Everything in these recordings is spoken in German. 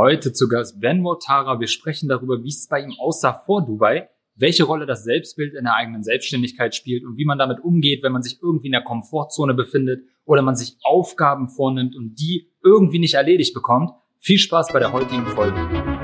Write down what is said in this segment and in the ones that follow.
Heute zu Gast Ben Wotara. Wir sprechen darüber, wie es bei ihm aussah vor Dubai, welche Rolle das Selbstbild in der eigenen Selbstständigkeit spielt und wie man damit umgeht, wenn man sich irgendwie in der Komfortzone befindet oder man sich Aufgaben vornimmt und die irgendwie nicht erledigt bekommt. Viel Spaß bei der heutigen Folge.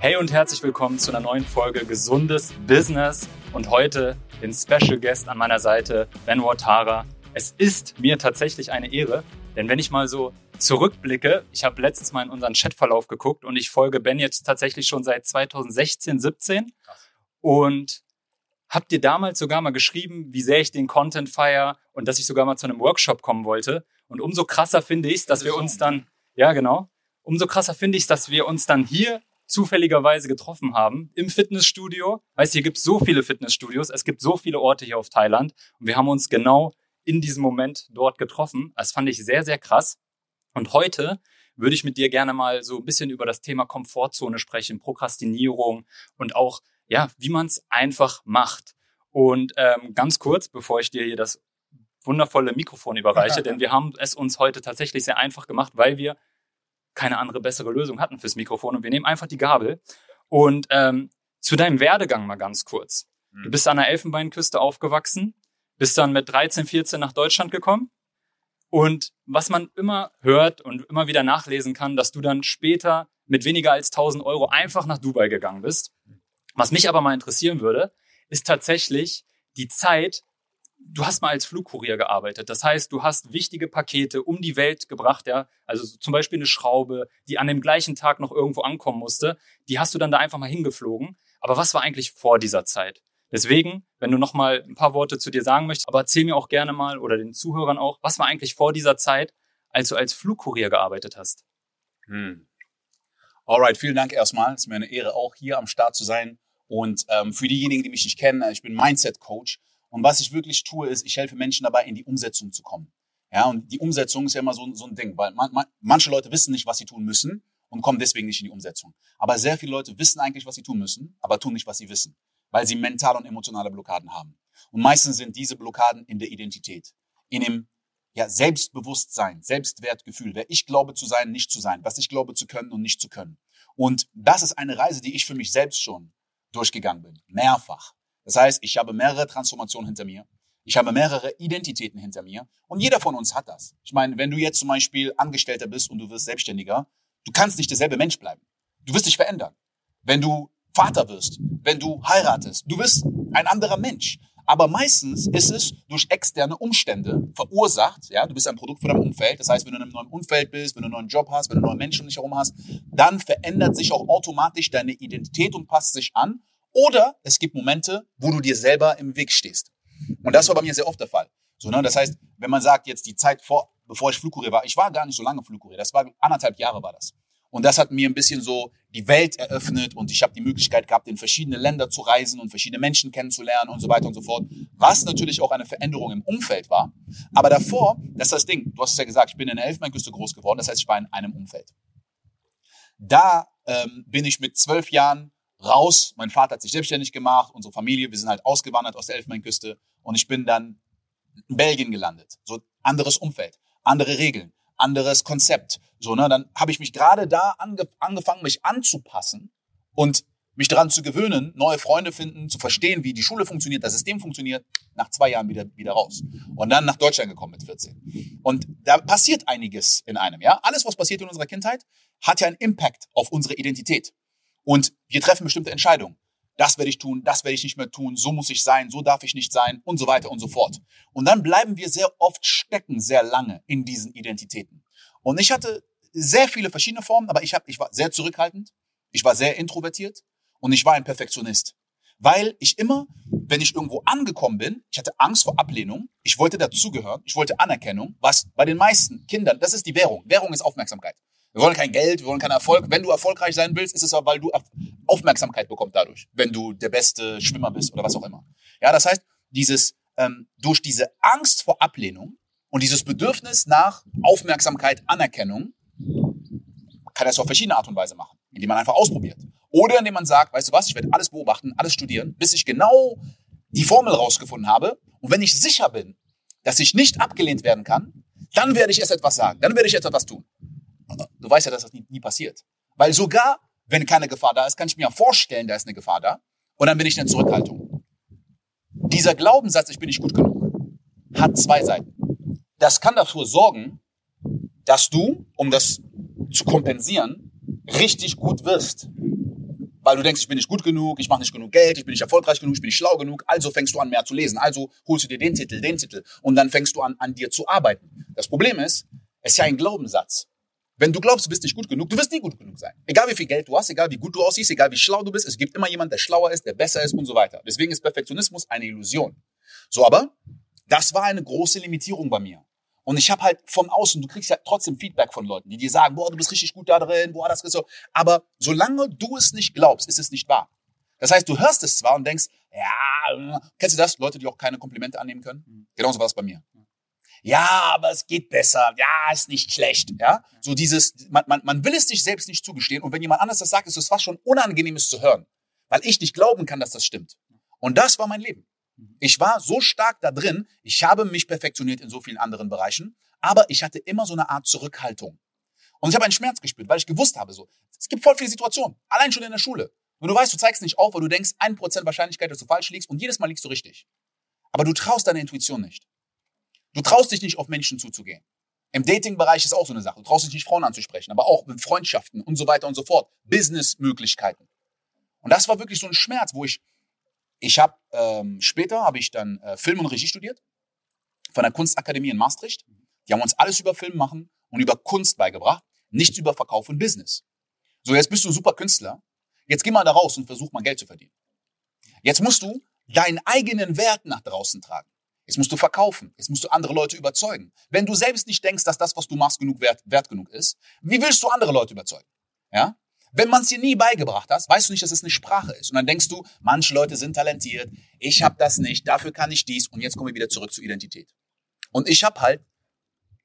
Hey und herzlich willkommen zu einer neuen Folge Gesundes Business und heute den Special Guest an meiner Seite, Ben Watara. Es ist mir tatsächlich eine Ehre, denn wenn ich mal so zurückblicke, ich habe letztens mal in unseren Chatverlauf geguckt und ich folge Ben jetzt tatsächlich schon seit 2016, 17 und habe dir damals sogar mal geschrieben, wie sehr ich den Content feier und dass ich sogar mal zu einem Workshop kommen wollte. Und umso krasser finde ich es, dass wir uns dann, ja genau, umso krasser finde ich es, dass wir uns dann hier zufälligerweise getroffen haben im Fitnessstudio. Weißt, hier gibt es so viele Fitnessstudios, es gibt so viele Orte hier auf Thailand und wir haben uns genau in diesem Moment dort getroffen. Das fand ich sehr, sehr krass. Und heute würde ich mit dir gerne mal so ein bisschen über das Thema Komfortzone sprechen, Prokrastinierung und auch, ja, wie man es einfach macht. Und ähm, ganz kurz, bevor ich dir hier das wundervolle Mikrofon überreiche, denn wir haben es uns heute tatsächlich sehr einfach gemacht, weil wir keine andere bessere Lösung hatten fürs Mikrofon und wir nehmen einfach die Gabel. Und ähm, zu deinem Werdegang mal ganz kurz. Mhm. Du bist an der Elfenbeinküste aufgewachsen, bist dann mit 13, 14 nach Deutschland gekommen. Und was man immer hört und immer wieder nachlesen kann, dass du dann später mit weniger als 1000 Euro einfach nach Dubai gegangen bist. Was mich aber mal interessieren würde, ist tatsächlich die Zeit, du hast mal als Flugkurier gearbeitet. Das heißt, du hast wichtige Pakete um die Welt gebracht, ja. Also zum Beispiel eine Schraube, die an dem gleichen Tag noch irgendwo ankommen musste. Die hast du dann da einfach mal hingeflogen. Aber was war eigentlich vor dieser Zeit? Deswegen, wenn du noch mal ein paar Worte zu dir sagen möchtest, aber erzähl mir auch gerne mal oder den Zuhörern auch, was war eigentlich vor dieser Zeit, als du als Flugkurier gearbeitet hast? Hm. Alright, vielen Dank erstmal. Es ist mir eine Ehre, auch hier am Start zu sein. Und ähm, für diejenigen, die mich nicht kennen, ich bin Mindset-Coach und was ich wirklich tue, ist, ich helfe Menschen dabei, in die Umsetzung zu kommen. Ja, und die Umsetzung ist ja immer so, so ein Ding, weil man, man, manche Leute wissen nicht, was sie tun müssen und kommen deswegen nicht in die Umsetzung. Aber sehr viele Leute wissen eigentlich, was sie tun müssen, aber tun nicht, was sie wissen, weil sie mental und emotionale Blockaden haben. Und meistens sind diese Blockaden in der Identität, in dem ja, Selbstbewusstsein, Selbstwertgefühl, wer ich glaube zu sein, nicht zu sein, was ich glaube zu können und nicht zu können. Und das ist eine Reise, die ich für mich selbst schon durchgegangen bin, mehrfach. Das heißt, ich habe mehrere Transformationen hinter mir. Ich habe mehrere Identitäten hinter mir. Und jeder von uns hat das. Ich meine, wenn du jetzt zum Beispiel Angestellter bist und du wirst Selbstständiger, du kannst nicht derselbe Mensch bleiben. Du wirst dich verändern. Wenn du Vater wirst, wenn du heiratest, du wirst ein anderer Mensch. Aber meistens ist es durch externe Umstände verursacht. Ja, du bist ein Produkt von deinem Umfeld. Das heißt, wenn du in einem neuen Umfeld bist, wenn du einen neuen Job hast, wenn du neue Menschen um dich herum hast, dann verändert sich auch automatisch deine Identität und passt sich an. Oder es gibt Momente, wo du dir selber im Weg stehst. Und das war bei mir sehr oft der Fall. So, ne? Das heißt, wenn man sagt, jetzt die Zeit vor, bevor ich Flugkurier war, ich war gar nicht so lange Flugkurier, das war anderthalb Jahre war das. Und das hat mir ein bisschen so die Welt eröffnet und ich habe die Möglichkeit gehabt, in verschiedene Länder zu reisen und verschiedene Menschen kennenzulernen und so weiter und so fort. Was natürlich auch eine Veränderung im Umfeld war. Aber davor, das ist das Ding, du hast es ja gesagt, ich bin in der Elfenbeinküste groß geworden, das heißt, ich war in einem Umfeld. Da ähm, bin ich mit zwölf Jahren raus. Mein Vater hat sich selbstständig gemacht, unsere Familie, wir sind halt ausgewandert aus der Elfenbeinküste und ich bin dann in Belgien gelandet. So anderes Umfeld, andere Regeln, anderes Konzept. So, ne, dann habe ich mich gerade da ange angefangen, mich anzupassen und mich daran zu gewöhnen, neue Freunde finden, zu verstehen, wie die Schule funktioniert, das System funktioniert, nach zwei Jahren wieder, wieder raus. Und dann nach Deutschland gekommen mit 14. Und da passiert einiges in einem, ja. Alles, was passiert in unserer Kindheit, hat ja einen Impact auf unsere Identität. Und wir treffen bestimmte Entscheidungen. Das werde ich tun, das werde ich nicht mehr tun, so muss ich sein, so darf ich nicht sein und so weiter und so fort. Und dann bleiben wir sehr oft stecken, sehr lange in diesen Identitäten. Und ich hatte sehr viele verschiedene Formen, aber ich, hab, ich war sehr zurückhaltend, ich war sehr introvertiert und ich war ein Perfektionist. Weil ich immer, wenn ich irgendwo angekommen bin, ich hatte Angst vor Ablehnung, ich wollte dazugehören, ich wollte Anerkennung, was bei den meisten Kindern, das ist die Währung. Währung ist Aufmerksamkeit. Wir wollen kein Geld, wir wollen keinen Erfolg. Wenn du erfolgreich sein willst, ist es aber, weil du Aufmerksamkeit bekommst dadurch, wenn du der beste Schwimmer bist oder was auch immer. Ja, das heißt, dieses ähm, durch diese Angst vor Ablehnung und dieses Bedürfnis nach Aufmerksamkeit, Anerkennung, kann das auf verschiedene Art und Weise machen, indem man einfach ausprobiert. Oder indem man sagt, weißt du was, ich werde alles beobachten, alles studieren, bis ich genau die Formel rausgefunden habe. Und wenn ich sicher bin, dass ich nicht abgelehnt werden kann, dann werde ich erst etwas sagen, dann werde ich jetzt etwas tun. Du weißt ja, dass das nie, nie passiert. Weil sogar, wenn keine Gefahr da ist, kann ich mir vorstellen, da ist eine Gefahr da. Und dann bin ich in der Zurückhaltung. Dieser Glaubenssatz, ich bin nicht gut genug, hat zwei Seiten. Das kann dafür sorgen, dass du, um das zu kompensieren, richtig gut wirst. Weil du denkst, ich bin nicht gut genug, ich mache nicht genug Geld, ich bin nicht erfolgreich genug, ich bin nicht schlau genug, also fängst du an, mehr zu lesen. Also holst du dir den Titel, den Titel und dann fängst du an, an dir zu arbeiten. Das Problem ist, es ist ja ein Glaubenssatz. Wenn du glaubst, du bist nicht gut genug, du wirst nie gut genug sein. Egal wie viel Geld du hast, egal wie gut du aussiehst, egal wie schlau du bist, es gibt immer jemand, der schlauer ist, der besser ist und so weiter. Deswegen ist Perfektionismus eine Illusion. So, aber das war eine große Limitierung bei mir. Und ich habe halt von außen, du kriegst ja trotzdem Feedback von Leuten, die dir sagen, boah, du bist richtig gut da drin, boah, das ist so. Aber solange du es nicht glaubst, ist es nicht wahr. Das heißt, du hörst es zwar und denkst, ja, kennst du das? Leute, die auch keine Komplimente annehmen können? Mhm. Genauso war es bei mir. Ja, aber es geht besser. Ja, ist nicht schlecht. Ja, so dieses, man, man, man will es sich selbst nicht zugestehen. Und wenn jemand anders das sagt, ist es fast schon unangenehmes zu hören, weil ich nicht glauben kann, dass das stimmt. Und das war mein Leben. Ich war so stark da drin, ich habe mich perfektioniert in so vielen anderen Bereichen, aber ich hatte immer so eine Art Zurückhaltung. Und ich habe einen Schmerz gespürt, weil ich gewusst habe, so, es gibt voll viele Situationen, allein schon in der Schule. Wenn du weißt, du zeigst nicht auf, weil du denkst, ein Prozent Wahrscheinlichkeit, dass du falsch liegst und jedes Mal liegst du richtig. Aber du traust deiner Intuition nicht. Du traust dich nicht, auf Menschen zuzugehen. Im Dating-Bereich ist auch so eine Sache. Du traust dich nicht, Frauen anzusprechen, aber auch mit Freundschaften und so weiter und so fort. Business-Möglichkeiten. Und das war wirklich so ein Schmerz, wo ich ich habe ähm, später habe ich dann äh, Film und Regie studiert von der Kunstakademie in Maastricht. Die haben uns alles über Film machen und über Kunst beigebracht, nichts über Verkauf und Business. So, jetzt bist du ein super Künstler. Jetzt geh mal da raus und versuch mal Geld zu verdienen. Jetzt musst du deinen eigenen Wert nach draußen tragen. Jetzt musst du verkaufen. Jetzt musst du andere Leute überzeugen. Wenn du selbst nicht denkst, dass das, was du machst, genug wert, wert genug ist, wie willst du andere Leute überzeugen? Ja? Wenn man es dir nie beigebracht hast, weißt du nicht, dass es eine Sprache ist. Und dann denkst du, manche Leute sind talentiert, ich habe das nicht, dafür kann ich dies. Und jetzt kommen wir wieder zurück zur Identität. Und ich habe halt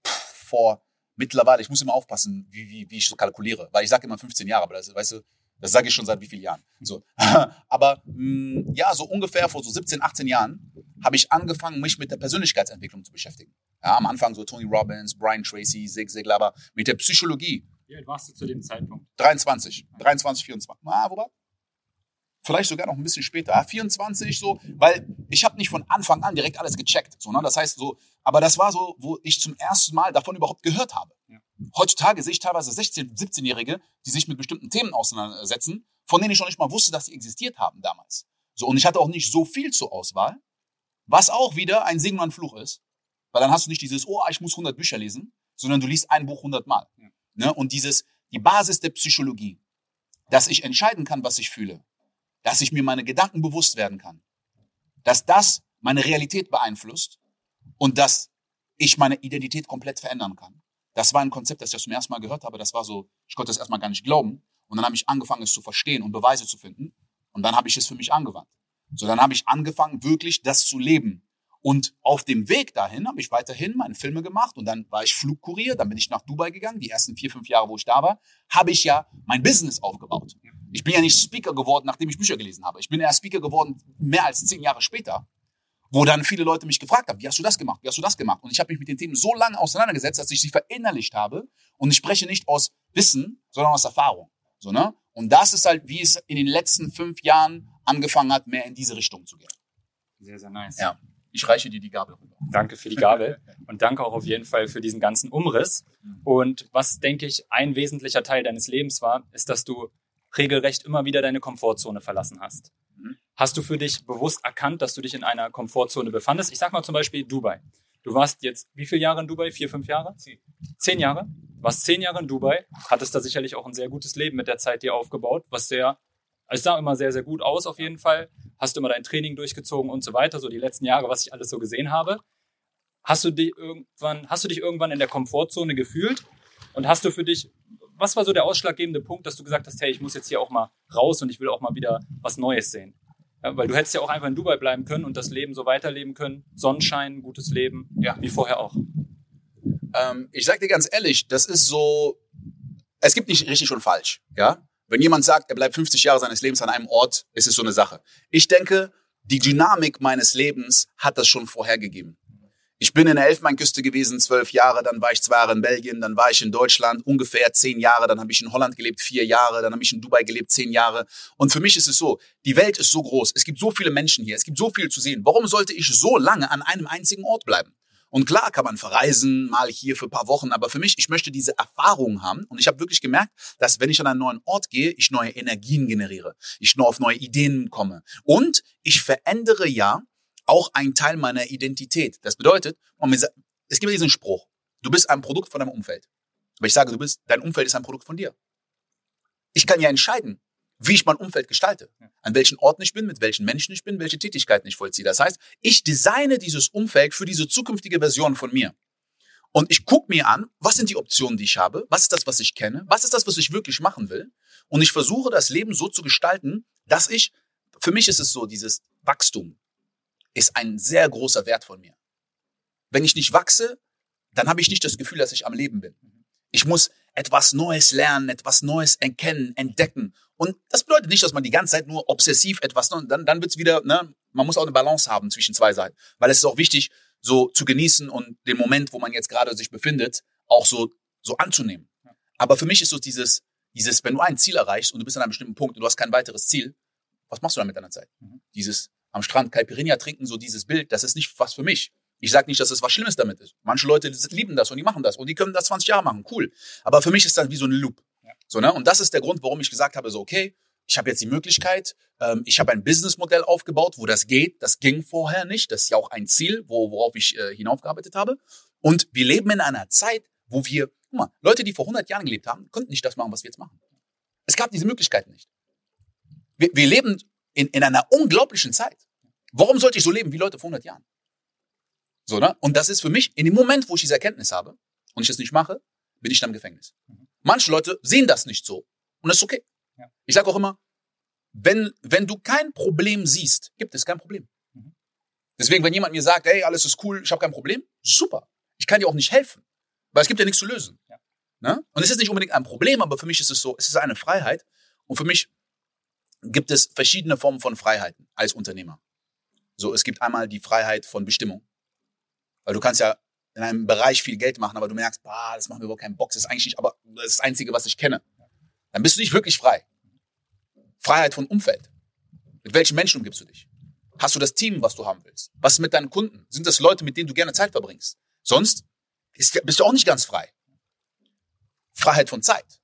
pff, vor mittlerweile, ich muss immer aufpassen, wie, wie, wie ich so kalkuliere, weil ich sage immer 15 Jahre, aber das, weißt du, das sage ich schon seit wie vielen Jahren. So. aber mh, mm, ja, so ungefähr vor so 17, 18 Jahren habe ich angefangen, mich mit der Persönlichkeitsentwicklung zu beschäftigen. Ja, am Anfang so Tony Robbins, Brian Tracy, Zig Ziglar, aber mit der Psychologie wie alt warst du zu dem Zeitpunkt? 23. 23, 24. Ah, wobei? Vielleicht sogar noch ein bisschen später. 24 so, weil ich habe nicht von Anfang an direkt alles gecheckt. So, ne? Das heißt so, aber das war so, wo ich zum ersten Mal davon überhaupt gehört habe. Ja. Heutzutage sehe ich teilweise 16-, 17-Jährige, die sich mit bestimmten Themen auseinandersetzen, von denen ich noch nicht mal wusste, dass sie existiert haben damals. So, und ich hatte auch nicht so viel zur Auswahl, was auch wieder ein Segen und ein Fluch ist. Weil dann hast du nicht dieses, oh, ich muss 100 Bücher lesen, sondern du liest ein Buch 100 Mal. Ja. Ne? Und dieses, die Basis der Psychologie, dass ich entscheiden kann, was ich fühle, dass ich mir meine Gedanken bewusst werden kann, dass das meine Realität beeinflusst und dass ich meine Identität komplett verändern kann. Das war ein Konzept, das ich zum ersten Mal gehört habe. Das war so, ich konnte das erstmal gar nicht glauben. Und dann habe ich angefangen, es zu verstehen und Beweise zu finden. Und dann habe ich es für mich angewandt. So, dann habe ich angefangen, wirklich das zu leben. Und auf dem Weg dahin habe ich weiterhin meine Filme gemacht und dann war ich Flugkurier, dann bin ich nach Dubai gegangen. Die ersten vier, fünf Jahre, wo ich da war, habe ich ja mein Business aufgebaut. Ich bin ja nicht Speaker geworden, nachdem ich Bücher gelesen habe. Ich bin ja Speaker geworden mehr als zehn Jahre später, wo dann viele Leute mich gefragt haben, wie hast du das gemacht, wie hast du das gemacht? Und ich habe mich mit den Themen so lange auseinandergesetzt, dass ich sie verinnerlicht habe. Und ich spreche nicht aus Wissen, sondern aus Erfahrung. So, ne? Und das ist halt, wie es in den letzten fünf Jahren angefangen hat, mehr in diese Richtung zu gehen. Sehr, sehr nice. Ja. Ich reiche dir die Gabel rüber. Danke für die Gabel und danke auch auf jeden Fall für diesen ganzen Umriss. Und was, denke ich, ein wesentlicher Teil deines Lebens war, ist, dass du regelrecht immer wieder deine Komfortzone verlassen hast. Hast du für dich bewusst erkannt, dass du dich in einer Komfortzone befandest? Ich sag mal zum Beispiel Dubai. Du warst jetzt wie viele Jahre in Dubai? Vier, fünf Jahre? Zehn. Zehn Jahre? Warst zehn Jahre in Dubai, hattest da sicherlich auch ein sehr gutes Leben mit der Zeit dir aufgebaut, was sehr es sah immer sehr, sehr gut aus auf jeden Fall. Hast du immer dein Training durchgezogen und so weiter, so die letzten Jahre, was ich alles so gesehen habe. Hast du dich irgendwann, hast du dich irgendwann in der Komfortzone gefühlt? Und hast du für dich, was war so der ausschlaggebende Punkt, dass du gesagt hast, hey, ich muss jetzt hier auch mal raus und ich will auch mal wieder was Neues sehen? Ja, weil du hättest ja auch einfach in Dubai bleiben können und das Leben so weiterleben können. Sonnenschein, gutes Leben, ja. wie vorher auch. Ähm, ich sag dir ganz ehrlich, das ist so, es gibt nicht richtig und falsch, ja Wenn jemand sagt, er bleibt 50 Jahre seines Lebens an einem Ort, ist es so eine Sache. Ich denke, die Dynamik meines Lebens hat das schon vorhergegeben. Ich bin in der Elfmeinküste gewesen, zwölf Jahre, dann war ich zwei Jahre in Belgien, dann war ich in Deutschland ungefähr zehn Jahre, dann habe ich in Holland gelebt, vier Jahre, dann habe ich in Dubai gelebt, zehn Jahre. Und für mich ist es so, die Welt ist so groß, es gibt so viele Menschen hier, es gibt so viel zu sehen. Warum sollte ich so lange an einem einzigen Ort bleiben? Und klar kann man verreisen, mal hier für ein paar Wochen, aber für mich, ich möchte diese Erfahrung haben. Und ich habe wirklich gemerkt, dass wenn ich an einen neuen Ort gehe, ich neue Energien generiere, ich nur auf neue Ideen komme. Und ich verändere ja auch ein Teil meiner Identität. Das bedeutet, es gibt diesen Spruch, du bist ein Produkt von deinem Umfeld. Aber ich sage, du bist, dein Umfeld ist ein Produkt von dir. Ich kann ja entscheiden, wie ich mein Umfeld gestalte, an welchen Orten ich bin, mit welchen Menschen ich bin, welche Tätigkeiten ich vollziehe. Das heißt, ich designe dieses Umfeld für diese zukünftige Version von mir. Und ich gucke mir an, was sind die Optionen, die ich habe, was ist das, was ich kenne, was ist das, was ich wirklich machen will. Und ich versuche das Leben so zu gestalten, dass ich, für mich ist es so, dieses Wachstum ist ein sehr großer Wert von mir. Wenn ich nicht wachse, dann habe ich nicht das Gefühl, dass ich am Leben bin. Ich muss etwas Neues lernen, etwas Neues erkennen, entdecken. Und das bedeutet nicht, dass man die ganze Zeit nur obsessiv etwas, dann, dann wird's wieder, ne, man muss auch eine Balance haben zwischen zwei Seiten. Weil es ist auch wichtig, so zu genießen und den Moment, wo man jetzt gerade sich befindet, auch so, so anzunehmen. Aber für mich ist so dieses, dieses, wenn du ein Ziel erreichst und du bist an einem bestimmten Punkt und du hast kein weiteres Ziel, was machst du dann mit deiner Zeit? Mhm. Dieses am Strand Caipirinha trinken, so dieses Bild, das ist nicht was für mich. Ich sage nicht, dass es was Schlimmes damit ist. Manche Leute lieben das und die machen das und die können das 20 Jahre machen, cool. Aber für mich ist das wie so ein Loop. So, ne? Und das ist der Grund, warum ich gesagt habe, so okay, ich habe jetzt die Möglichkeit, ähm, ich habe ein Businessmodell aufgebaut, wo das geht. Das ging vorher nicht. Das ist ja auch ein Ziel, wo, worauf ich äh, hinaufgearbeitet habe. Und wir leben in einer Zeit, wo wir, guck mal, Leute, die vor 100 Jahren gelebt haben, konnten nicht das machen, was wir jetzt machen. Es gab diese Möglichkeit nicht. Wir, wir leben in, in einer unglaublichen Zeit. Warum sollte ich so leben wie Leute vor 100 Jahren? So, ne? Und das ist für mich, in dem Moment, wo ich diese Erkenntnis habe und ich das nicht mache, bin ich dann im Gefängnis. Mhm. Manche Leute sehen das nicht so. Und das ist okay. Ja. Ich sage auch immer, wenn, wenn du kein Problem siehst, gibt es kein Problem. Mhm. Deswegen, wenn jemand mir sagt, hey, alles ist cool, ich habe kein Problem, super. Ich kann dir auch nicht helfen, weil es gibt ja nichts zu lösen. Ja. Ne? Und es ist nicht unbedingt ein Problem, aber für mich ist es so, es ist eine Freiheit. Und für mich gibt es verschiedene Formen von Freiheiten als Unternehmer. So, es gibt einmal die Freiheit von Bestimmung. Weil du kannst ja in einem Bereich viel Geld machen, aber du merkst, bah, das macht mir überhaupt keinen Bock, das ist eigentlich nicht, aber das ist das Einzige, was ich kenne. Dann bist du nicht wirklich frei. Freiheit von Umfeld. Mit welchen Menschen umgibst du dich? Hast du das Team, was du haben willst? Was ist mit deinen Kunden? Sind das Leute, mit denen du gerne Zeit verbringst? Sonst bist du auch nicht ganz frei. Freiheit von Zeit.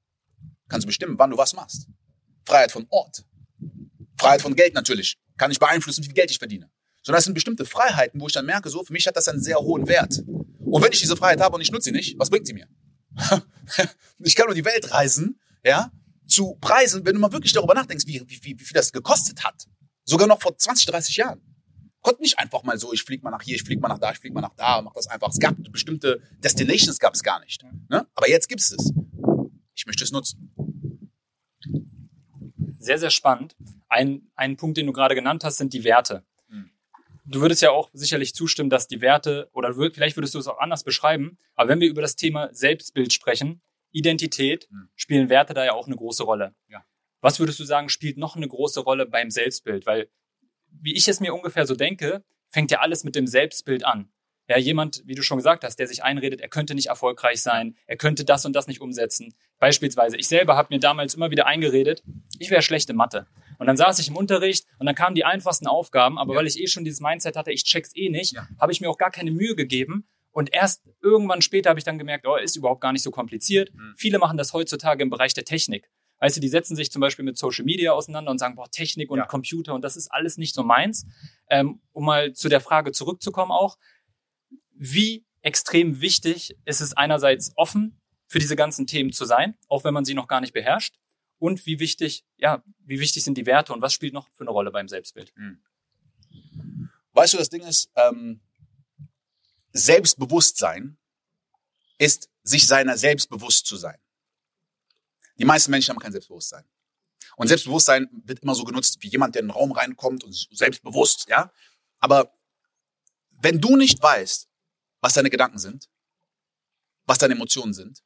Kannst du bestimmen, wann du was machst. Freiheit von Ort. Freiheit von Geld natürlich. Kann ich beeinflussen, wie viel Geld ich verdiene. Sondern das sind bestimmte Freiheiten, wo ich dann merke, so, für mich hat das einen sehr hohen Wert. Und wenn ich diese Freiheit habe und ich nutze sie nicht, was bringt sie mir? ich kann nur die Welt reisen, ja, zu Preisen, wenn du mal wirklich darüber nachdenkst, wie, wie, wie, wie viel das gekostet hat. Sogar noch vor 20, 30 Jahren. Konnte nicht einfach mal so, ich flieg mal nach hier, ich flieg mal nach da, ich flieg mal nach da, mach das einfach. Es gab bestimmte Destinations gab es gar nicht. Ne? Aber jetzt gibt es es. Ich möchte es nutzen. Sehr, sehr spannend. Ein, ein Punkt, den du gerade genannt hast, sind die Werte du würdest ja auch sicherlich zustimmen, dass die Werte, oder vielleicht würdest du es auch anders beschreiben, aber wenn wir über das Thema Selbstbild sprechen, Identität, hm. spielen Werte da ja auch eine große Rolle. Ja. Was würdest du sagen, spielt noch eine große Rolle beim Selbstbild? Weil, wie ich es mir ungefähr so denke, fängt ja alles mit dem Selbstbild an. Ja, jemand, wie du schon gesagt hast, der sich einredet, er könnte nicht erfolgreich sein, er könnte das und das nicht umsetzen. Beispielsweise, ich selber habe mir damals immer wieder eingeredet, ich wäre schlechte Mathe. Und dann saß ich im Unterricht und dann kamen die einfachsten Aufgaben, aber ja. weil ich eh schon dieses Mindset hatte, ich check's eh nicht, ja. habe ich mir auch gar keine Mühe gegeben. Und erst irgendwann später habe ich dann gemerkt, oh, ist überhaupt gar nicht so kompliziert. Mhm. Viele machen das heutzutage im Bereich der Technik. Weißt du, die setzen sich zum Beispiel mit Social Media auseinander und sagen, boah, Technik und ja. Computer und das ist alles nicht so meins. Ähm, um mal zu der Frage zurückzukommen auch, wie extrem wichtig ist es einerseits offen für diese ganzen Themen zu sein, auch wenn man sie noch gar nicht beherrscht und wie wichtig, ja, wie wichtig sind die Werte und was spielt noch für eine Rolle beim Selbstbild? Hm. Weißt du, das Ding ist, ähm, Selbstbewusstsein ist, sich seiner selbst bewusst zu sein. Die meisten Menschen haben kein Selbstbewusstsein. Und Selbstbewusstsein wird immer so genutzt wie jemand, der in den Raum reinkommt und selbstbewusst, ja. Aber wenn du nicht weißt, was deine Gedanken sind, was deine Emotionen sind,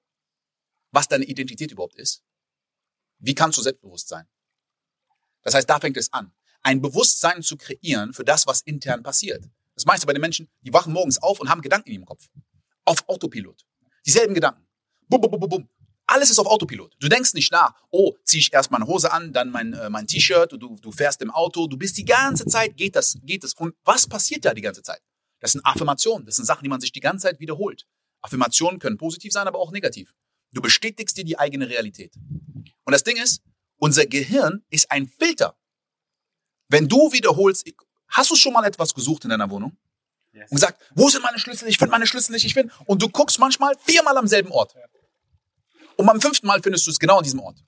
was deine Identität überhaupt ist, Wie kannst du selbstbewusst sein? Das heißt, da fängt es an. Ein Bewusstsein zu kreieren für das, was intern passiert. Das meiste bei den Menschen, die wachen morgens auf und haben Gedanken in ihrem Kopf. Auf Autopilot. Dieselben Gedanken. Bum, bum, bum, bum. Alles ist auf Autopilot. Du denkst nicht nach, oh, ziehe ich erst meine Hose an, dann mein, äh, mein T-Shirt, du, du fährst im Auto, du bist die ganze Zeit, geht das, geht das. Und was passiert da die ganze Zeit? Das sind Affirmationen, das sind Sachen, die man sich die ganze Zeit wiederholt. Affirmationen können positiv sein, aber auch negativ. Du bestätigst dir die eigene Realität. Und das Ding ist, unser Gehirn ist ein Filter. Wenn du wiederholst, hast du schon mal etwas gesucht in deiner Wohnung? Yes. Und gesagt, wo sind meine Schlüssel? Ich finde meine Schlüssel nicht, ich finde. Und du guckst manchmal viermal am selben Ort. Und beim fünften Mal findest du es genau an diesem Ort.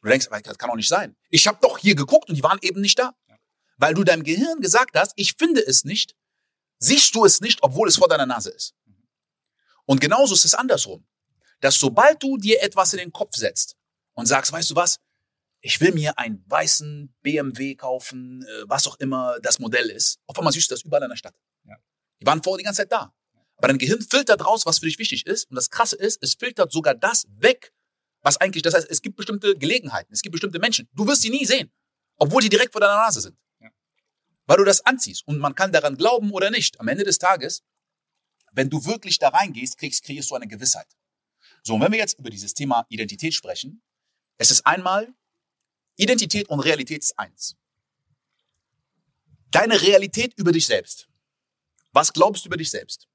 Du denkst, das kann doch nicht sein. Ich habe doch hier geguckt und die waren eben nicht da. Weil du deinem Gehirn gesagt hast, ich finde es nicht, siehst du es nicht, obwohl es vor deiner Nase ist. Und genauso ist es andersrum. Dass sobald du dir etwas in den Kopf setzt und sagst, weißt du was, ich will mir einen weißen BMW kaufen, äh, was auch immer das Modell ist, auf einmal siehst du das überall in der Stadt. Ja. Die waren vorher die ganze Zeit da. Aber dein Gehirn filtert raus, was für dich wichtig ist. Und das Krasse ist, es filtert sogar das weg, was eigentlich, das heißt, es gibt bestimmte Gelegenheiten, es gibt bestimmte Menschen. Du wirst sie nie sehen, obwohl die direkt vor deiner Nase sind. Ja. Weil du das anziehst. Und man kann daran glauben oder nicht. Am Ende des Tages, wenn du wirklich da reingehst, kriegst, kreierst du eine Gewissheit. So, und wenn wir jetzt über dieses Thema Identität sprechen, es ist einmal, Identität und Realität ist eins. Deine Realität über dich selbst. Was glaubst du über dich selbst?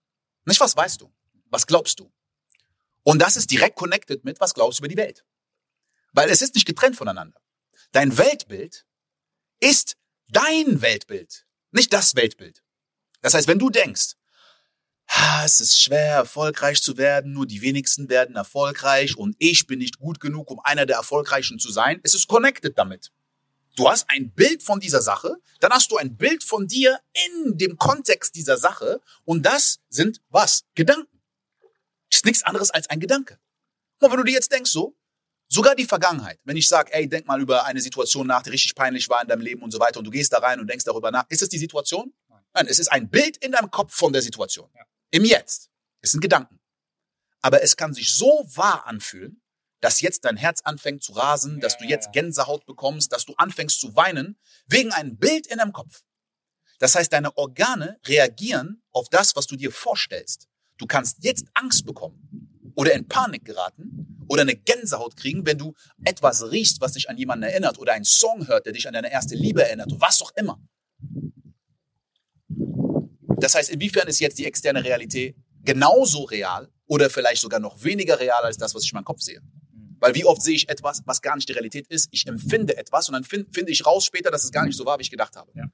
Nicht was weißt du, was glaubst du? Und das ist direkt connected mit, was glaubst du über die Welt. Weil es ist nicht getrennt voneinander. Dein Weltbild ist dein Weltbild, nicht das Weltbild. Das heißt, wenn du denkst, ah, es ist schwer, erfolgreich zu werden, nur die wenigsten werden erfolgreich und ich bin nicht gut genug, um einer der Erfolgreichen zu sein, es ist connected damit. Du hast ein Bild von dieser Sache, dann hast du ein Bild von dir in dem Kontext dieser Sache und das sind was? Gedanken. Das ist nichts anderes als ein Gedanke. Und wenn du dir jetzt denkst so, sogar die Vergangenheit, wenn ich sage, ey, denk mal über eine Situation nach, die richtig peinlich war in deinem Leben und so weiter und du gehst da rein und denkst darüber nach, ist es die Situation? Nein, es ist ein Bild in deinem Kopf von der Situation. Ja. Im Jetzt. Es sind Gedanken. Aber es kann sich so wahr anfühlen, dass jetzt dein Herz anfängt zu rasen, ja, dass du jetzt Gänsehaut bekommst, dass du anfängst zu weinen, wegen einem Bild in deinem Kopf. Das heißt, deine Organe reagieren auf das, was du dir vorstellst. Du kannst jetzt Angst bekommen oder in Panik geraten oder eine Gänsehaut kriegen, wenn du etwas riechst, was dich an jemanden erinnert oder einen Song hört, der dich an deine erste Liebe erinnert, was auch immer. Das heißt, inwiefern ist jetzt die externe Realität genauso real oder vielleicht sogar noch weniger real als das, was ich in meinem Kopf sehe? Weil wie oft sehe ich etwas, was gar nicht die Realität ist. Ich empfinde etwas und dann finde find ich raus später, dass es gar nicht so war, wie ich gedacht habe. Ja.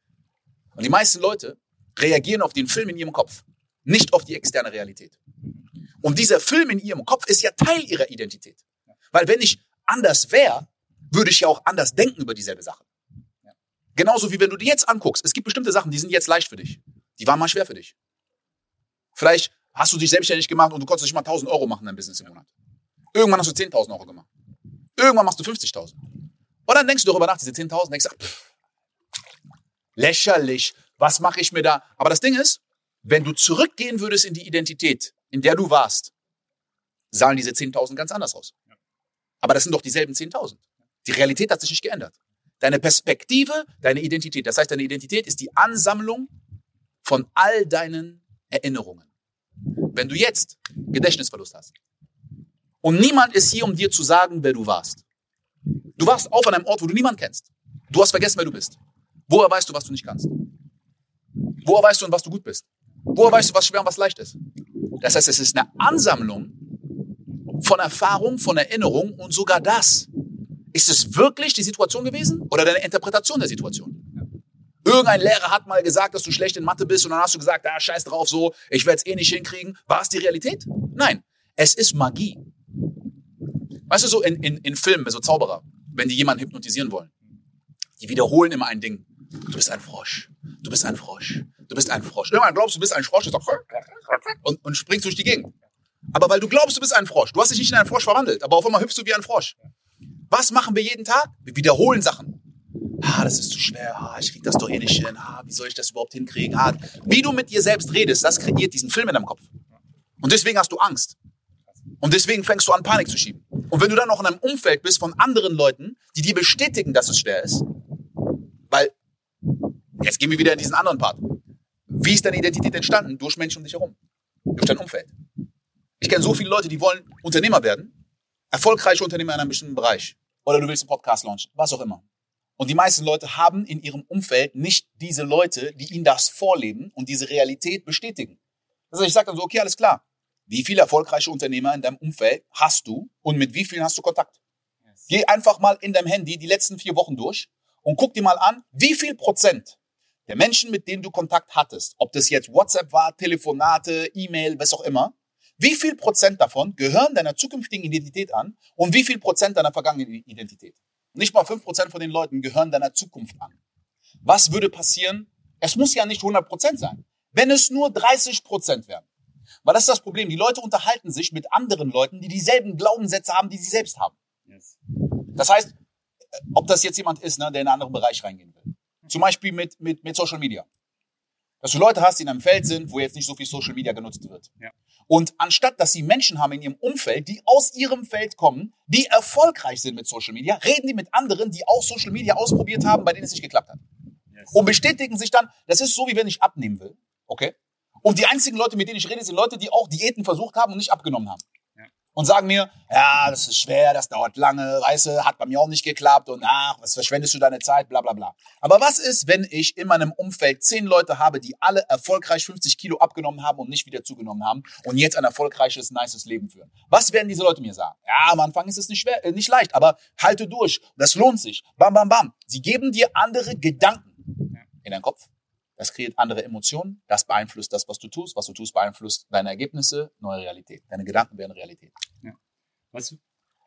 Und die meisten Leute reagieren auf den Film in ihrem Kopf, nicht auf die externe Realität. Und dieser Film in ihrem Kopf ist ja Teil ihrer Identität. Weil wenn ich anders wäre, würde ich ja auch anders denken über dieselbe Sache. Genauso wie wenn du dir jetzt anguckst, es gibt bestimmte Sachen, die sind jetzt leicht für dich. Die waren mal schwer für dich. Vielleicht hast du dich selbstständig gemacht und du konntest nicht mal 1000 Euro machen in deinem Business im Monat. Irgendwann hast du 10.000 Euro gemacht. Irgendwann machst du 50.000. Und dann denkst du darüber nach, diese 10.000, denkst du, pff, lächerlich, was mache ich mir da? Aber das Ding ist, wenn du zurückgehen würdest in die Identität, in der du warst, sahen diese 10.000 ganz anders aus. Aber das sind doch dieselben 10.000. Die Realität hat sich nicht geändert. Deine Perspektive, deine Identität. Das heißt, deine Identität ist die Ansammlung von all deinen Erinnerungen. Wenn du jetzt Gedächtnisverlust hast, und niemand ist hier, um dir zu sagen, wer du warst. Du warst auf an einem Ort, wo du niemanden kennst. Du hast vergessen, wer du bist. Woher weißt du, was du nicht kannst? Woher weißt du, in was du gut bist? Woher weißt du, was schwer und was leicht ist? Das heißt, es ist eine Ansammlung von Erfahrung, von Erinnerung und sogar das. Ist es wirklich die Situation gewesen oder deine Interpretation der Situation? Irgendein Lehrer hat mal gesagt, dass du schlecht in Mathe bist und dann hast du gesagt, ah, scheiß drauf so, ich werde es eh nicht hinkriegen. War es die Realität? Nein, es ist Magie. Weißt du, so in, in, in Filmen, so Zauberer, wenn die jemanden hypnotisieren wollen, die wiederholen immer ein Ding. Du bist ein Frosch. Du bist ein Frosch. Du bist ein Frosch. Irgendwann glaubst du, du bist ein Frosch und, und springst durch die Gegend. Aber weil du glaubst, du bist ein Frosch. Du hast dich nicht in einen Frosch verwandelt, aber auf einmal hüpfst du wie ein Frosch. Was machen wir jeden Tag? Wir wiederholen Sachen. Ah, das ist zu schwer. Ah, ich krieg das doch eh nicht hin. Ah, wie soll ich das überhaupt hinkriegen? Ah, wie du mit dir selbst redest, das kreiert diesen Film in deinem Kopf. Und deswegen hast du Angst. Und deswegen fängst du an, Panik zu schieben. Und wenn du dann noch in einem Umfeld bist von anderen Leuten, die dir bestätigen, dass es schwer ist, weil, jetzt gehen wir wieder in diesen anderen Part. Wie ist deine Identität entstanden? Durch Menschen um dich herum. Durch dein Umfeld. Ich kenne so viele Leute, die wollen Unternehmer werden, erfolgreiche Unternehmer in einem bestimmten Bereich. Oder du willst einen Podcast launchen, was auch immer. Und die meisten Leute haben in ihrem Umfeld nicht diese Leute, die ihnen das vorleben und diese Realität bestätigen. Also ich sage dann so, okay, alles klar. Wie viele erfolgreiche Unternehmer in deinem Umfeld hast du und mit wie vielen hast du Kontakt? Yes. Geh einfach mal in deinem Handy die letzten vier Wochen durch und guck dir mal an, wie viel Prozent der Menschen, mit denen du Kontakt hattest, ob das jetzt WhatsApp war, Telefonate, E-Mail, was auch immer, wie viel Prozent davon gehören deiner zukünftigen Identität an und wie viel Prozent deiner vergangenen Identität? Nicht mal fünf Prozent von den Leuten gehören deiner Zukunft an. Was würde passieren? Es muss ja nicht 100 Prozent sein. Wenn es nur 30 Prozent wären. Weil das ist das Problem. Die Leute unterhalten sich mit anderen Leuten, die dieselben Glaubenssätze haben, die sie selbst haben. Yes. Das heißt, ob das jetzt jemand ist, ne, der in einen anderen Bereich reingehen will. Zum Beispiel mit, mit, mit Social Media. Dass du Leute hast, die in einem Feld sind, wo jetzt nicht so viel Social Media genutzt wird. Ja. Und anstatt, dass sie Menschen haben in ihrem Umfeld, die aus ihrem Feld kommen, die erfolgreich sind mit Social Media, reden die mit anderen, die auch Social Media ausprobiert haben, bei denen es nicht geklappt hat. Yes. Und bestätigen sich dann, das ist so, wie wenn ich abnehmen will. Okay? Und die einzigen Leute, mit denen ich rede, sind Leute, die auch Diäten versucht haben und nicht abgenommen haben. Und sagen mir, ja, das ist schwer, das dauert lange, weißt du, hat bei mir auch nicht geklappt und ach, was verschwendest du deine Zeit, bla bla bla. Aber was ist, wenn ich in meinem Umfeld zehn Leute habe, die alle erfolgreich 50 Kilo abgenommen haben und nicht wieder zugenommen haben und jetzt ein erfolgreiches, nices Leben führen? Was werden diese Leute mir sagen? Ja, am Anfang ist es nicht schwer, äh, nicht leicht, aber halte durch, das lohnt sich. Bam, bam, bam. Sie geben dir andere Gedanken in deinen Kopf. Das kreiert andere Emotionen. Das beeinflusst das, was du tust. Was du tust, beeinflusst deine Ergebnisse, neue Realität. Deine Gedanken werden Realität. Ja. Was,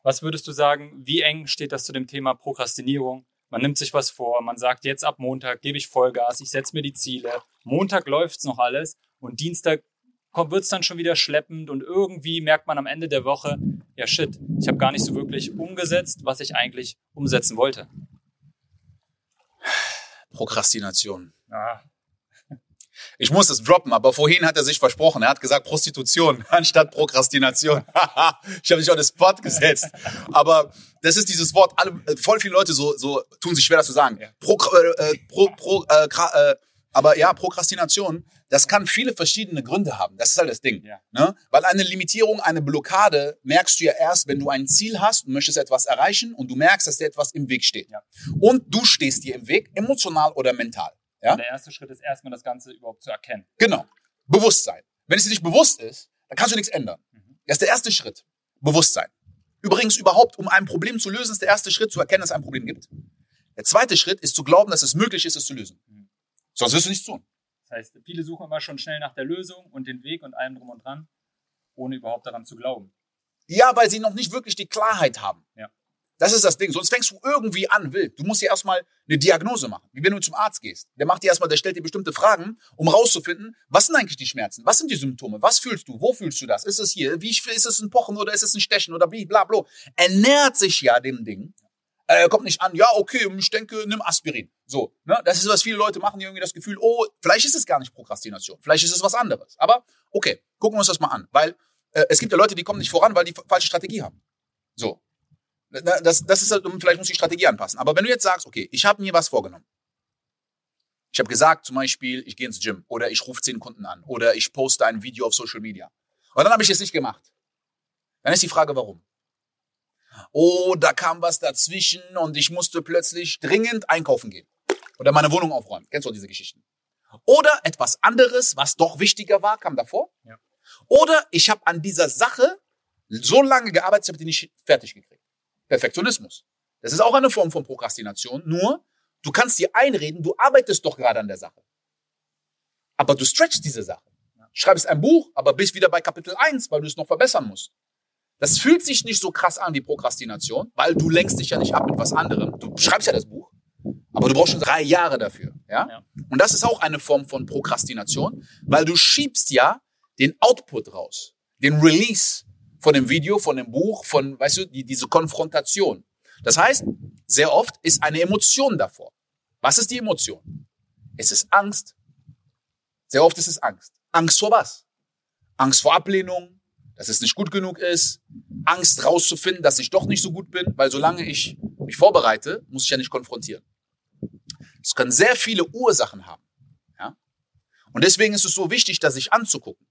was würdest du sagen, wie eng steht das zu dem Thema Prokrastinierung? Man nimmt sich was vor, man sagt, jetzt ab Montag gebe ich Vollgas, ich setze mir die Ziele. Montag läuft's noch alles und Dienstag wird es dann schon wieder schleppend und irgendwie merkt man am Ende der Woche, ja shit, ich habe gar nicht so wirklich umgesetzt, was ich eigentlich umsetzen wollte. Prokrastination. Ah, ich muss es droppen, aber vorhin hat er sich versprochen. Er hat gesagt Prostitution anstatt Prokrastination. ich habe mich auf den Spot gesetzt. Aber das ist dieses Wort. Alle, äh, voll viele Leute so, so tun sich schwer, das zu sagen. Pro, äh, äh, pro, pro, äh, äh, aber ja, Prokrastination, das kann viele verschiedene Gründe haben. Das ist halt das Ding. Ja. Ne? Weil eine Limitierung, eine Blockade merkst du ja erst, wenn du ein Ziel hast und möchtest etwas erreichen und du merkst, dass dir etwas im Weg steht. Ja. Und du stehst dir im Weg, emotional oder mental. Ja? Und der erste Schritt ist erstmal das Ganze überhaupt zu erkennen. Genau. Bewusstsein. Wenn es dir nicht bewusst ist, dann kannst du nichts ändern. Mhm. Das ist der erste Schritt. Bewusstsein. Übrigens überhaupt, um ein Problem zu lösen, ist der erste Schritt zu erkennen, dass es ein Problem gibt. Der zweite Schritt ist zu glauben, dass es möglich ist, es zu lösen. Mhm. Sonst wirst du nichts tun. Das heißt, viele suchen immer schon schnell nach der Lösung und den Weg und allem drum und dran, ohne überhaupt daran zu glauben. Ja, weil sie noch nicht wirklich die Klarheit haben. Ja. Das ist das Ding. Sonst fängst du irgendwie an wild. Du musst dir erstmal eine Diagnose machen. Wie wenn du zum Arzt gehst. Der macht dir erstmal, der stellt dir bestimmte Fragen, um rauszufinden, was sind eigentlich die Schmerzen? Was sind die Symptome? Was fühlst du? Wo fühlst du das? Ist es hier? Wie ist es ein Pochen oder ist es ein Stechen oder wie? Bla, bla. Er nähert sich ja dem Ding. Er kommt nicht an, ja, okay, ich denke, nimm Aspirin. So, ne? Das ist, was viele Leute machen, die irgendwie das Gefühl, oh, vielleicht ist es gar nicht Prokrastination. Vielleicht ist es was anderes. Aber, okay, gucken wir uns das mal an. Weil äh, es gibt ja Leute, die kommen nicht voran, weil die falsche Strategie haben. So, das, das ist halt, vielleicht muss ich die Strategie anpassen. Aber wenn du jetzt sagst, okay, ich habe mir was vorgenommen. Ich habe gesagt, zum Beispiel, ich gehe ins Gym oder ich rufe zehn Kunden an oder ich poste ein Video auf Social Media. Und dann habe ich es nicht gemacht. Dann ist die Frage, warum? Oh, da kam was dazwischen und ich musste plötzlich dringend einkaufen gehen oder meine Wohnung aufräumen. Kennst du diese Geschichten? Oder etwas anderes, was doch wichtiger war, kam davor. Ja. Oder ich habe an dieser Sache so lange gearbeitet, ich habe die nicht fertig gekriegt. Perfektionismus. Das ist auch eine Form von Prokrastination, nur du kannst dir einreden, du arbeitest doch gerade an der Sache. Aber du stretchst diese Sache. Schreibst ein Buch, aber bist wieder bei Kapitel 1, weil du es noch verbessern musst. Das fühlt sich nicht so krass an wie Prokrastination, weil du lenkst dich ja nicht ab mit was anderem. Du schreibst ja das Buch, aber du brauchst schon drei Jahre dafür. Ja? ja. Und das ist auch eine Form von Prokrastination, weil du schiebst ja den Output raus, den Release von dem Video, von dem Buch, von, weißt du, die, diese Konfrontation. Das heißt, sehr oft ist eine Emotion davor. Was ist die Emotion? Es ist Angst. Sehr oft ist es Angst. Angst vor was? Angst vor Ablehnung. dass es nicht gut genug ist, Angst rauszufinden, dass ich doch nicht so gut bin, weil solange ich mich vorbereite, muss ich ja nicht konfrontieren. Es können sehr viele Ursachen haben. Ja? Und deswegen ist es so wichtig, das sich anzugucken.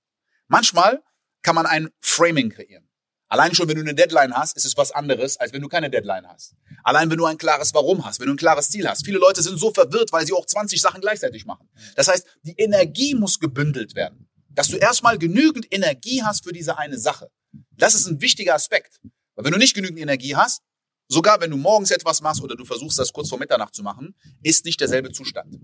Manchmal kann man ein Framing kreieren. Allein schon, wenn du eine Deadline hast, ist es was anderes, als wenn du keine Deadline hast. Allein, wenn du ein klares Warum hast, wenn du ein klares Ziel hast. Viele Leute sind so verwirrt, weil sie auch 20 Sachen gleichzeitig machen. Das heißt, die Energie muss gebündelt werden. Dass du erstmal genügend Energie hast für diese eine Sache. Das ist ein wichtiger Aspekt. Weil wenn du nicht genügend Energie hast, sogar wenn du morgens etwas machst oder du versuchst, das kurz vor Mitternacht zu machen, ist nicht derselbe Zustand.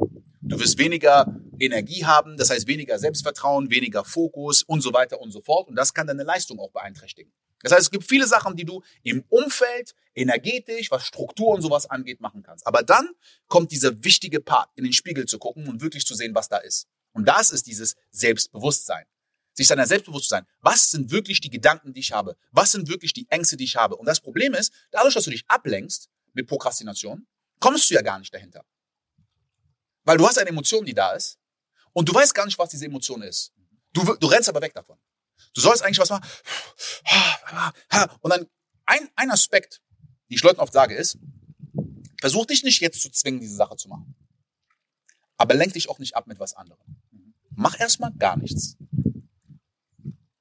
Du wirst weniger Energie haben, das heißt weniger Selbstvertrauen, weniger Fokus und so weiter und so fort. Und das kann deine Leistung auch beeinträchtigen. Das heißt, es gibt viele Sachen, die du im Umfeld, energetisch, was Struktur und sowas angeht, machen kannst. Aber dann kommt dieser wichtige Part, in den Spiegel zu gucken und wirklich zu sehen, was da ist. Und das ist dieses Selbstbewusstsein. Sich seiner selbstbewusst zu sein. Was sind wirklich die Gedanken, die ich habe? Was sind wirklich die Ängste, die ich habe? Und das Problem ist, dadurch, dass du dich ablenkst mit Prokrastination, kommst du ja gar nicht dahinter. Weil du hast eine Emotion, die da ist, und du weißt gar nicht, was diese Emotion ist. Du, du rennst aber weg davon. Du sollst eigentlich was machen. Und dann ein, ein Aspekt, den ich Leuten oft sage, ist, versuch dich nicht jetzt zu zwingen, diese Sache zu machen. Aber lenk dich auch nicht ab mit was anderem. Mach erstmal gar nichts.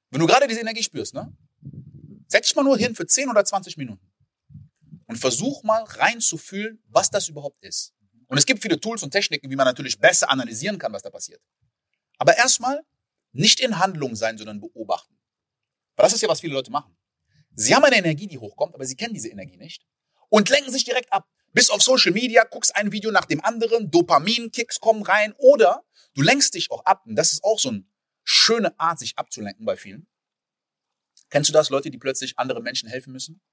Wenn du gerade diese Energie spürst, ne? Setz dich mal nur hin für 10 oder 20 Minuten. Und versuch mal reinzufühlen, was das überhaupt ist. Und es gibt viele Tools und Techniken, wie man natürlich besser analysieren kann, was da passiert. Aber erstmal nicht in Handlung sein, sondern beobachten. Weil das ist ja, was viele Leute machen. Sie haben eine Energie, die hochkommt, aber sie kennen diese Energie nicht und lenken sich direkt ab. Bis auf Social Media, guckst ein Video nach dem anderen, Dopamin-Kicks kommen rein oder du lenkst dich auch ab. Und das ist auch so eine schöne Art, sich abzulenken bei vielen. Kennst du das, Leute, die plötzlich anderen Menschen helfen müssen?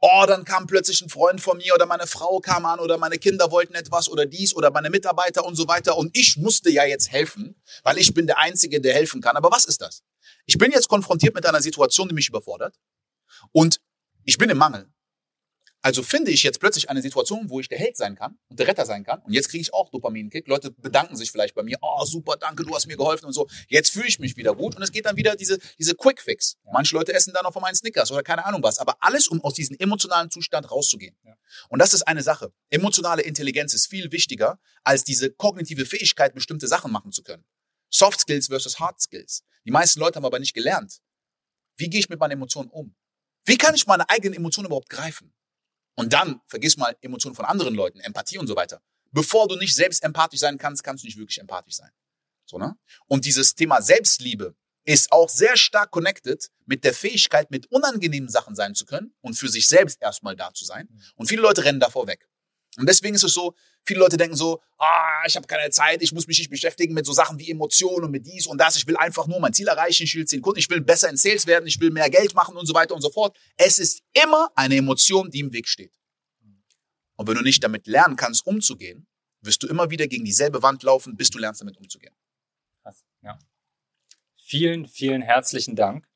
Oh, dann kam plötzlich ein Freund von mir oder meine Frau kam an oder meine Kinder wollten etwas oder dies oder meine Mitarbeiter und so weiter und ich musste ja jetzt helfen, weil ich bin der Einzige, der helfen kann. Aber was ist das? Ich bin jetzt konfrontiert mit einer Situation, die mich überfordert und ich bin im Mangel. Also finde ich jetzt plötzlich eine Situation, wo ich der Held sein kann und der Retter sein kann. Und jetzt kriege ich auch Dopaminkick. Leute bedanken sich vielleicht bei mir. Oh, super, danke, du hast mir geholfen und so. Jetzt fühle ich mich wieder gut. Und es geht dann wieder diese, diese Quick Fix. Ja. Manche Leute essen dann noch von meinen Snickers oder keine Ahnung was. Aber alles, um aus diesem emotionalen Zustand rauszugehen. Ja. Und das ist eine Sache. Emotionale Intelligenz ist viel wichtiger, als diese kognitive Fähigkeit, bestimmte Sachen machen zu können. Soft Skills versus Hard Skills. Die meisten Leute haben aber nicht gelernt. Wie gehe ich mit meinen Emotionen um? Wie kann ich meine eigenen Emotionen überhaupt greifen? Und dann, vergiss mal Emotionen von anderen Leuten, Empathie und so weiter. Bevor du nicht selbst empathisch sein kannst, kannst du nicht wirklich empathisch sein. So, ne? Und dieses Thema Selbstliebe ist auch sehr stark connected mit der Fähigkeit, mit unangenehmen Sachen sein zu können und für sich selbst erstmal da zu sein. Und viele Leute rennen davor weg. Und deswegen ist es so, viele Leute denken so, ah, ich habe keine Zeit, ich muss mich nicht beschäftigen mit so Sachen wie Emotionen und mit dies und das. Ich will einfach nur mein Ziel erreichen, ich will zehn Kunden, ich will besser in Sales werden, ich will mehr Geld machen und so weiter und so fort. Es ist immer eine Emotion, die im Weg steht. Und wenn du nicht damit lernen kannst, umzugehen, wirst du immer wieder gegen dieselbe Wand laufen, bis du lernst, damit umzugehen. Krass, ja. Vielen, vielen herzlichen Dank.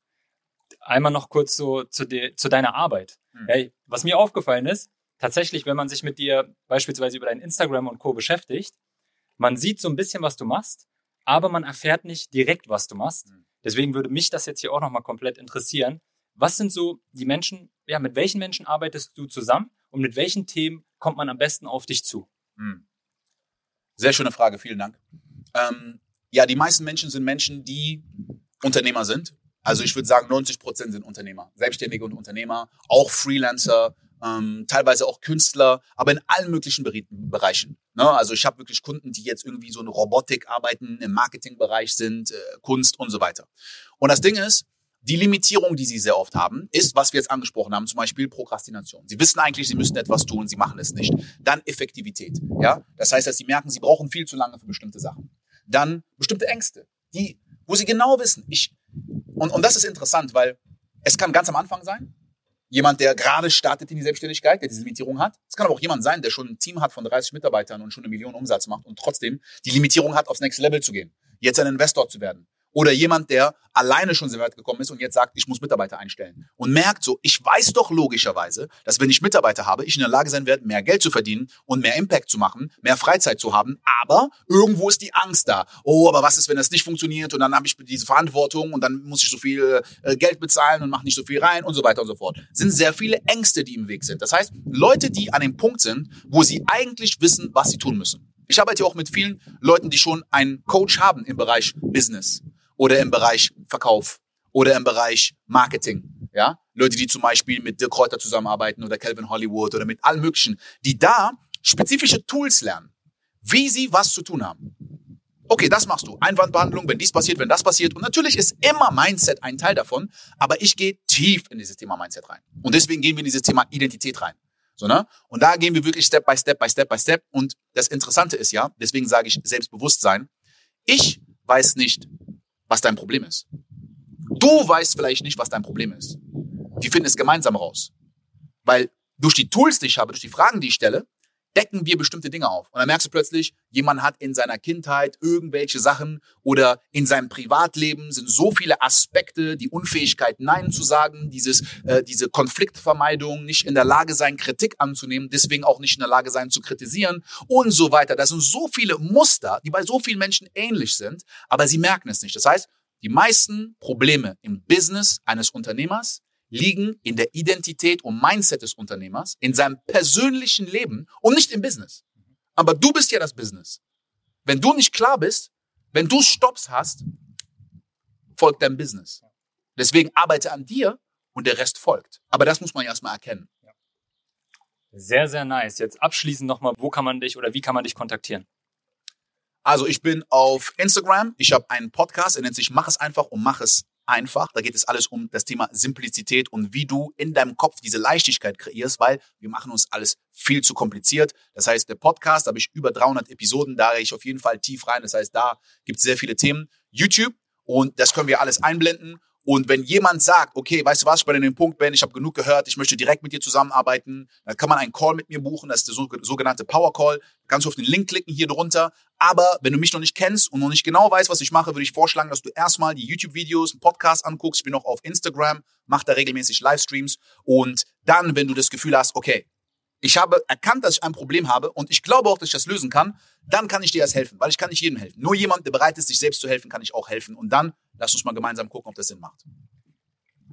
Einmal noch kurz so zu, de, zu deiner Arbeit. Hm. Hey, was mir aufgefallen ist, tatsächlich, wenn man sich mit dir beispielsweise über dein Instagram und Co. beschäftigt, man sieht so ein bisschen, was du machst, aber man erfährt nicht direkt, was du machst. Mhm. Deswegen würde mich das jetzt hier auch nochmal komplett interessieren. Was sind so die Menschen, ja, mit welchen Menschen arbeitest du zusammen und mit welchen Themen kommt man am besten auf dich zu? Mhm. Sehr schöne Frage, vielen Dank. Ähm, ja, die meisten Menschen sind Menschen, die Unternehmer sind. Also ich würde sagen, 90 Prozent sind Unternehmer, Selbstständige und Unternehmer, auch Freelancer, ähm, teilweise auch Künstler, aber in allen möglichen Bereichen. Ne? Also ich habe wirklich Kunden, die jetzt irgendwie so eine Robotik arbeiten, im Marketingbereich sind, äh, Kunst und so weiter. Und das Ding ist, die Limitierung, die sie sehr oft haben, ist, was wir jetzt angesprochen haben, zum Beispiel Prokrastination. Sie wissen eigentlich, sie müssen etwas tun, sie machen es nicht. Dann Effektivität. Ja, das heißt, dass sie merken, sie brauchen viel zu lange für bestimmte Sachen. Dann bestimmte Ängste, die, wo sie genau wissen, ich und, und das ist interessant, weil es kann ganz am Anfang sein, jemand, der gerade startet in die Selbstständigkeit, der diese Limitierung hat. Es kann aber auch jemand sein, der schon ein Team hat von 30 Mitarbeitern und schon eine Million Umsatz macht und trotzdem die Limitierung hat, aufs nächste Level zu gehen, jetzt ein Investor zu werden Oder jemand, der alleine schon sehr weit gekommen ist und jetzt sagt, ich muss Mitarbeiter einstellen. Und merkt so, ich weiß doch logischerweise, dass wenn ich Mitarbeiter habe, ich in der Lage sein werde, mehr Geld zu verdienen und mehr Impact zu machen, mehr Freizeit zu haben. Aber irgendwo ist die Angst da. Oh, aber was ist, wenn das nicht funktioniert? Und dann habe ich diese Verantwortung und dann muss ich so viel äh, Geld bezahlen und mache nicht so viel rein und so weiter und so fort. Sind sehr viele Ängste, die im Weg sind. Das heißt, Leute, die an dem Punkt sind, wo sie eigentlich wissen, was sie tun müssen. Ich arbeite auch mit vielen Leuten, die schon einen Coach haben im Bereich Business oder im Bereich Verkauf oder im Bereich Marketing. Ja, Leute, die zum Beispiel mit Dirk Kräuter zusammenarbeiten oder Calvin Hollywood oder mit allen möglichen, die da spezifische Tools lernen, wie sie was zu tun haben. Okay, das machst du. Einwandbehandlung, wenn dies passiert, wenn das passiert. Und natürlich ist immer Mindset ein Teil davon, aber ich gehe tief in dieses Thema Mindset rein. Und deswegen gehen wir in dieses Thema Identität rein. So, ne? Und da gehen wir wirklich Step by Step by Step by Step. Und das Interessante ist ja, deswegen sage ich Selbstbewusstsein. Ich weiß nicht, was dein Problem ist. Du weißt vielleicht nicht, was dein Problem ist. Wir finden es gemeinsam raus. Weil durch die Tools, die ich habe, durch die Fragen, die ich stelle, decken wir bestimmte Dinge auf. Und dann merkst du plötzlich, jemand hat in seiner Kindheit irgendwelche Sachen oder in seinem Privatleben sind so viele Aspekte, die Unfähigkeit, Nein zu sagen, dieses, äh, diese Konfliktvermeidung, nicht in der Lage sein, Kritik anzunehmen, deswegen auch nicht in der Lage sein zu kritisieren und so weiter. Das sind so viele Muster, die bei so vielen Menschen ähnlich sind, aber sie merken es nicht. Das heißt, die meisten Probleme im Business eines Unternehmers liegen in der Identität und Mindset des Unternehmers, in seinem persönlichen Leben und nicht im Business. Aber du bist ja das Business. Wenn du nicht klar bist, wenn du Stops hast, folgt dein Business. Deswegen arbeite an dir und der Rest folgt. Aber das muss man erstmal erkennen. Sehr, sehr nice. Jetzt abschließend nochmal, wo kann man dich oder wie kann man dich kontaktieren? Also ich bin auf Instagram. Ich habe einen Podcast, er nennt sich Mach es einfach und mach es einfach. Da geht es alles um das Thema Simplizität und wie du in deinem Kopf diese Leichtigkeit kreierst, weil wir machen uns alles viel zu kompliziert. Das heißt, der Podcast, da habe ich über 300 Episoden, da gehe ich auf jeden Fall tief rein. Das heißt, da gibt es sehr viele Themen. YouTube und das können wir alles einblenden und wenn jemand sagt, okay, weißt du was, ich bin in dem Punkt bin, ich habe genug gehört, ich möchte direkt mit dir zusammenarbeiten, dann kann man einen Call mit mir buchen, das ist der sogenannte Power Call. Kannst du auf den Link klicken hier drunter. Aber wenn du mich noch nicht kennst und noch nicht genau weißt, was ich mache, würde ich vorschlagen, dass du erstmal die YouTube-Videos, einen Podcast anguckst. Ich bin noch auf Instagram, mache da regelmäßig Livestreams. Und dann, wenn du das Gefühl hast, okay, ich habe erkannt, dass ich ein Problem habe und ich glaube auch, dass ich das lösen kann, dann kann ich dir erst helfen, weil ich kann nicht jedem helfen. Nur jemand, der bereit ist, sich selbst zu helfen, kann ich auch helfen. Und dann lass uns mal gemeinsam gucken, ob das Sinn macht.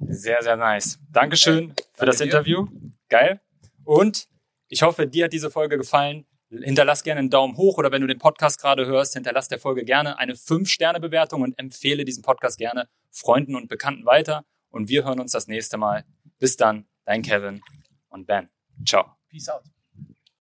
Sehr, sehr nice. Dankeschön äh, für das dir. Interview. Geil. Und ich hoffe, dir hat diese Folge gefallen. Hinterlass gerne einen Daumen hoch oder wenn du den Podcast gerade hörst, hinterlass der Folge gerne eine 5-Sterne-Bewertung und empfehle diesen Podcast gerne Freunden und Bekannten weiter. Und wir hören uns das nächste Mal. Bis dann, dein Kevin und Ben. Ciao. Peace out.